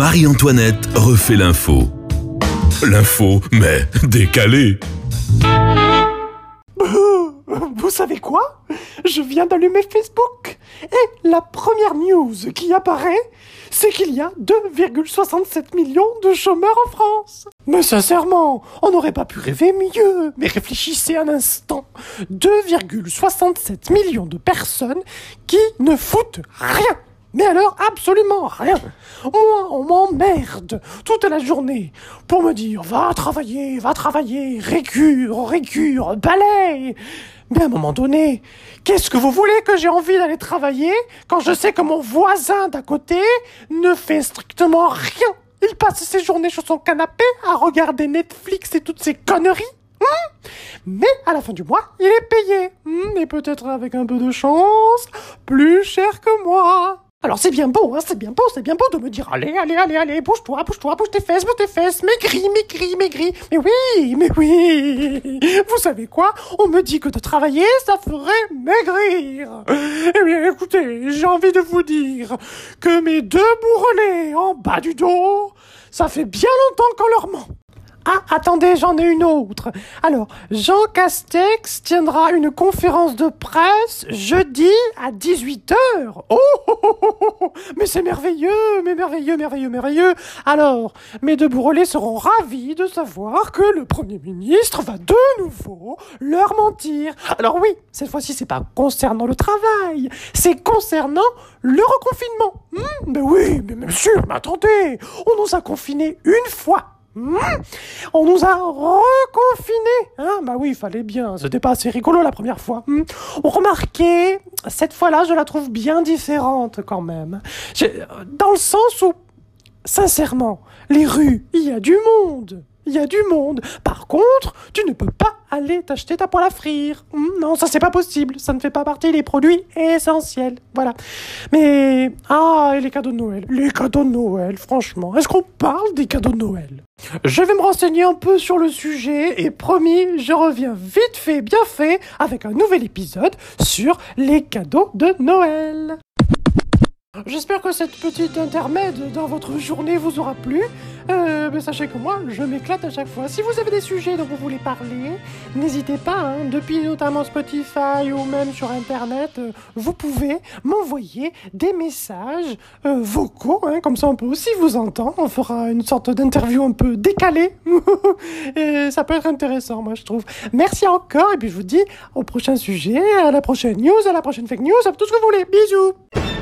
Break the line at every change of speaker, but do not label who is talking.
Marie-Antoinette refait l'info. L'info, mais décalée.
Vous savez quoi? Je viens d'allumer Facebook et la première news qui apparaît, c'est qu'il y a 2,67 millions de chômeurs en France. Mais sincèrement, on n'aurait pas pu rêver mieux. Mais réfléchissez un instant. 2,67 millions de personnes qui ne foutent rien. Mais alors, absolument rien. Moi, on m'emmerde toute la journée pour me dire va travailler, va travailler, récure, récure, balaye. Mais à un moment donné, qu'est-ce que vous voulez que j'ai envie d'aller travailler quand je sais que mon voisin d'à côté ne fait strictement rien? Il passe ses journées sur son canapé à regarder Netflix et toutes ces conneries hein? Mais à la fin du mois, il est payé. Hmm, et peut-être avec un peu de chance, plus cher que moi. Alors c'est bien beau, hein, c'est bien beau, c'est bien beau de me dire allez, allez, allez, allez, bouge-toi, bouge-toi, bouge tes fesses, bouge tes fesses, maigris, maigris, maigris. Mais oui, mais oui. Vous savez quoi? On me dit que de travailler, ça ferait maigrir. Eh bien, écoutez, j'ai envie de vous dire que mes deux bourrelets en bas du dos, ça fait bien longtemps qu'on leur ment. Ah, attendez, j'en ai une autre. Alors, Jean Castex tiendra une conférence de presse jeudi à 18h. Oh, oh, oh, oh, mais c'est merveilleux, mais merveilleux, merveilleux, merveilleux. Alors, mes deux bourrelets seront ravis de savoir que le Premier ministre va de nouveau leur mentir. Alors oui, cette fois-ci, c'est pas concernant le travail, c'est concernant le reconfinement. Hmm, mais oui, mais monsieur, mais attendez, on nous a confinés une fois On nous a reconfinés Hein bah oui, il fallait bien. C'était pas assez rigolo la première fois. Hmm Remarquez, cette fois-là, je la trouve bien différente quand même. Dans le sens où, sincèrement, les rues, il y a du monde. Il y a du monde. Par contre, tu ne peux pas aller t'acheter ta poêle à frire. Hmm, non, ça c'est pas possible. Ça ne fait pas partie des produits essentiels. Voilà. Mais ah, et les cadeaux de Noël. Les cadeaux de Noël, franchement. Est-ce qu'on parle des cadeaux de Noël? Je vais me renseigner un peu sur le sujet et promis, je reviens vite fait, bien fait avec un nouvel épisode sur les cadeaux de Noël. J'espère que cette petite intermède dans votre journée vous aura plu. Euh, mais sachez que moi, je m'éclate à chaque fois. Si vous avez des sujets dont vous voulez parler, n'hésitez pas. Hein, depuis notamment Spotify ou même sur Internet, euh, vous pouvez m'envoyer des messages euh, vocaux. Hein, comme ça, on peut aussi vous entendre. On fera une sorte d'interview un peu décalée. et ça peut être intéressant, moi, je trouve. Merci encore. Et puis, je vous dis au prochain sujet, à la prochaine news, à la prochaine fake news, à tout ce que vous voulez. Bisous